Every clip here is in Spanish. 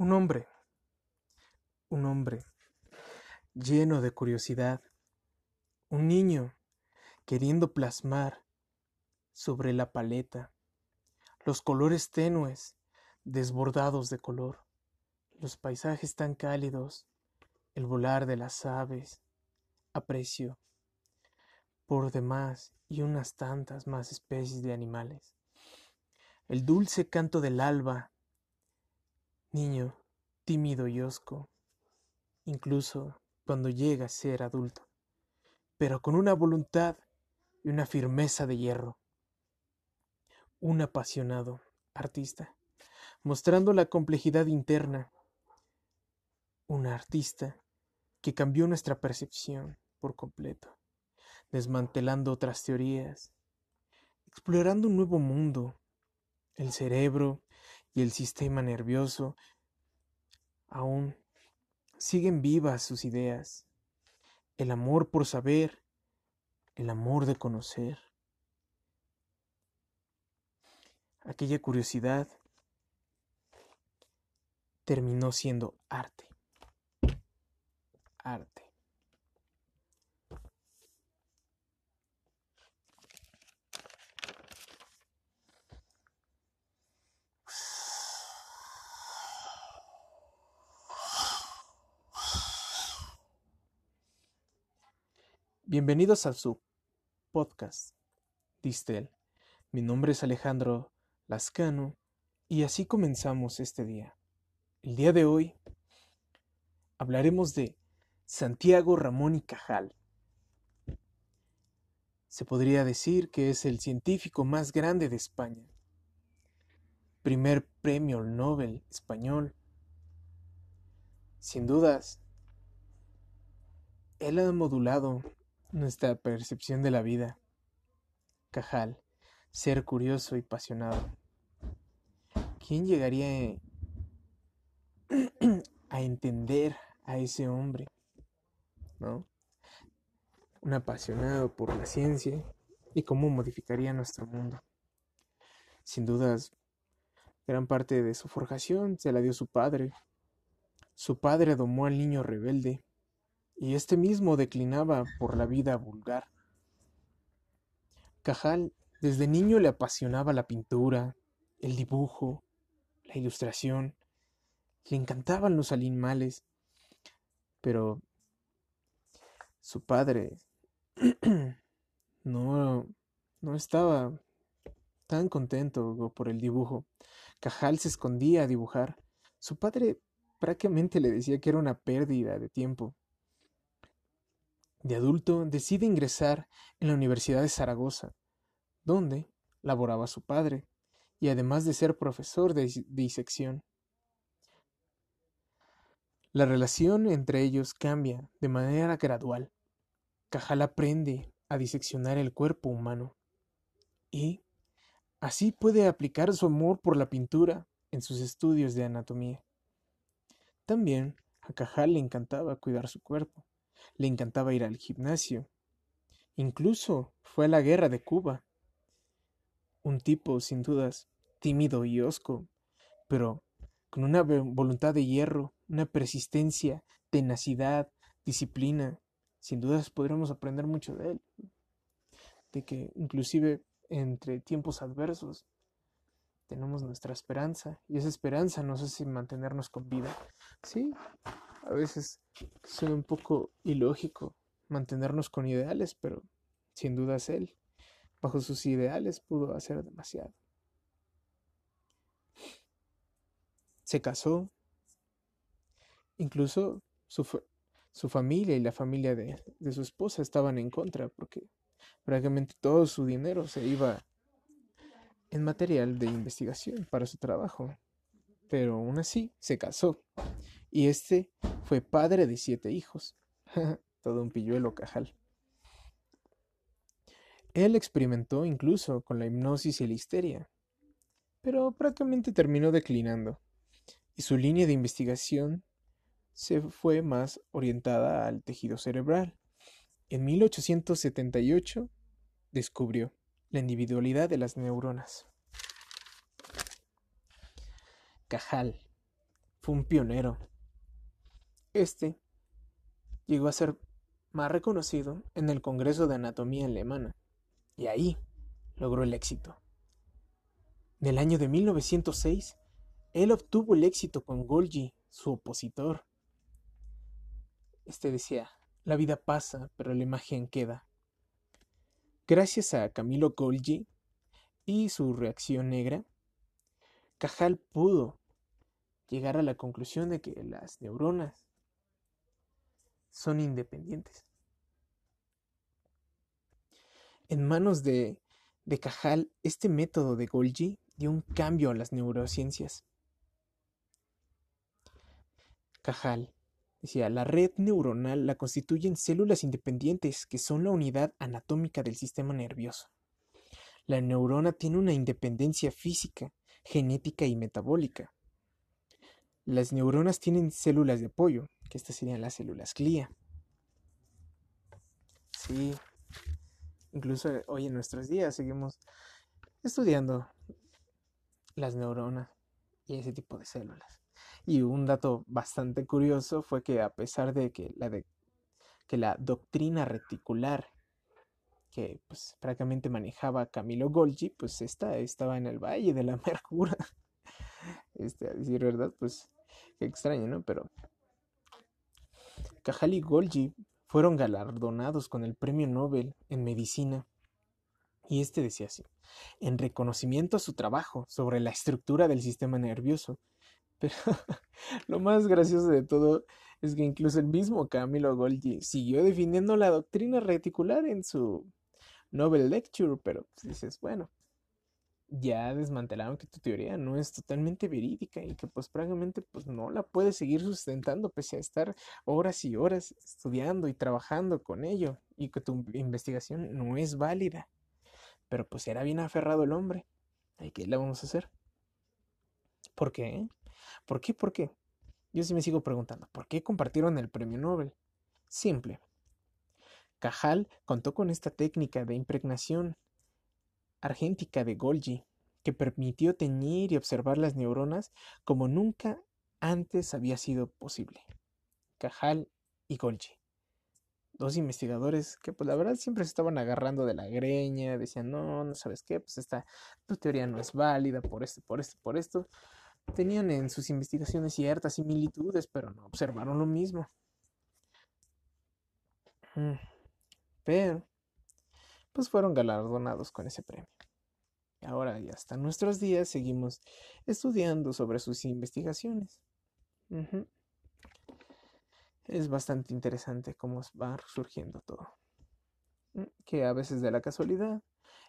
Un hombre, un hombre lleno de curiosidad, un niño queriendo plasmar sobre la paleta los colores tenues desbordados de color, los paisajes tan cálidos, el volar de las aves, aprecio por demás y unas tantas más especies de animales. El dulce canto del alba, niño tímido y hosco, incluso cuando llega a ser adulto, pero con una voluntad y una firmeza de hierro. Un apasionado artista, mostrando la complejidad interna. Un artista que cambió nuestra percepción por completo, desmantelando otras teorías, explorando un nuevo mundo, el cerebro y el sistema nervioso. Aún siguen vivas sus ideas, el amor por saber, el amor de conocer, aquella curiosidad terminó siendo arte. Arte. Bienvenidos a su podcast, Distel. Mi nombre es Alejandro Lascano y así comenzamos este día. El día de hoy hablaremos de Santiago Ramón y Cajal. Se podría decir que es el científico más grande de España. Primer premio Nobel español. Sin dudas, él ha modulado nuestra percepción de la vida. Cajal, ser curioso y apasionado. ¿Quién llegaría a entender a ese hombre? ¿No? Un apasionado por la ciencia y cómo modificaría nuestro mundo. Sin dudas, gran parte de su forjación se la dio su padre. Su padre domó al niño rebelde y este mismo declinaba por la vida vulgar. Cajal desde niño le apasionaba la pintura, el dibujo, la ilustración, le encantaban los animales, pero su padre no, no estaba tan contento por el dibujo. Cajal se escondía a dibujar. Su padre prácticamente le decía que era una pérdida de tiempo. De adulto decide ingresar en la Universidad de Zaragoza, donde laboraba su padre, y además de ser profesor de disección. La relación entre ellos cambia de manera gradual. Cajal aprende a diseccionar el cuerpo humano y así puede aplicar su amor por la pintura en sus estudios de anatomía. También a Cajal le encantaba cuidar su cuerpo le encantaba ir al gimnasio. Incluso fue a la guerra de Cuba. Un tipo, sin dudas, tímido y hosco, pero con una voluntad de hierro, una persistencia, tenacidad, disciplina. Sin dudas podremos aprender mucho de él. De que inclusive entre tiempos adversos tenemos nuestra esperanza y esa esperanza nos hace mantenernos con vida. Sí, a veces suena un poco ilógico mantenernos con ideales, pero sin duda es él. Bajo sus ideales pudo hacer demasiado. Se casó. Incluso su, su familia y la familia de, de su esposa estaban en contra porque prácticamente todo su dinero se iba en material de investigación para su trabajo. Pero aún así se casó. Y este fue padre de siete hijos. Todo un pilluelo cajal. Él experimentó incluso con la hipnosis y la histeria, pero prácticamente terminó declinando, y su línea de investigación se fue más orientada al tejido cerebral. En 1878 descubrió la individualidad de las neuronas. Cajal fue un pionero. Este llegó a ser más reconocido en el Congreso de Anatomía Alemana, y ahí logró el éxito. En el año de 1906, él obtuvo el éxito con Golgi, su opositor. Este decía, la vida pasa, pero la imagen queda. Gracias a Camilo Golgi y su reacción negra, Cajal pudo llegar a la conclusión de que las neuronas son independientes. En manos de, de Cajal, este método de Golgi dio un cambio a las neurociencias. Cajal decía, la red neuronal la constituyen células independientes que son la unidad anatómica del sistema nervioso. La neurona tiene una independencia física, genética y metabólica. Las neuronas tienen células de apoyo, que estas serían las células glía. Sí, incluso hoy en nuestros días seguimos estudiando las neuronas y ese tipo de células. Y un dato bastante curioso fue que a pesar de que la, de, que la doctrina reticular que pues prácticamente manejaba Camilo Golgi, pues esta estaba en el Valle de la Mercura. Este, a decir verdad, pues qué extraño, ¿no? Pero Cajal y Golgi fueron galardonados con el Premio Nobel en Medicina. Y este decía así, en reconocimiento a su trabajo sobre la estructura del sistema nervioso. Pero lo más gracioso de todo es que incluso el mismo Camilo Golgi siguió definiendo la doctrina reticular en su Nobel Lecture, pero pues, dices, bueno, ya desmantelaron que tu teoría no es totalmente verídica y que pues prácticamente pues no la puedes seguir sustentando pese a estar horas y horas estudiando y trabajando con ello y que tu investigación no es válida. Pero pues era bien aferrado el hombre. ¿Y qué le vamos a hacer? ¿Por qué? ¿Por qué? ¿Por qué? Yo sí me sigo preguntando, ¿por qué compartieron el premio Nobel? Simple. Cajal contó con esta técnica de impregnación argéntica de Golgi, que permitió teñir y observar las neuronas como nunca antes había sido posible. Cajal y Golgi. Dos investigadores que pues la verdad siempre se estaban agarrando de la greña, decían, no, no sabes qué, pues esta, tu teoría no es válida por esto, por esto, por esto. Tenían en sus investigaciones ciertas similitudes, pero no observaron lo mismo. Mm. Pero, pues fueron galardonados con ese premio. Ahora y hasta nuestros días seguimos estudiando sobre sus investigaciones. Es bastante interesante cómo va surgiendo todo. Mm, que a veces de la casualidad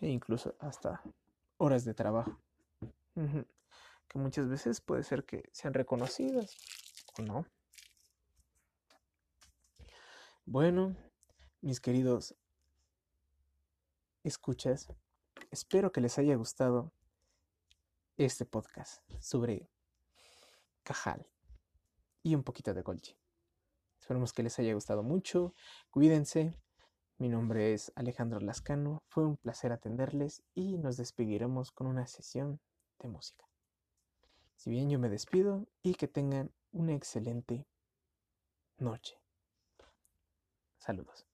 e incluso hasta horas de trabajo. Que muchas veces puede ser que sean reconocidas o no. Bueno, mis queridos escuchas, espero que les haya gustado este podcast sobre Cajal y un poquito de Golgi. Esperemos que les haya gustado mucho. Cuídense. Mi nombre es Alejandro Lascano. Fue un placer atenderles y nos despediremos con una sesión de música. Si bien yo me despido y que tengan una excelente noche. Saludos.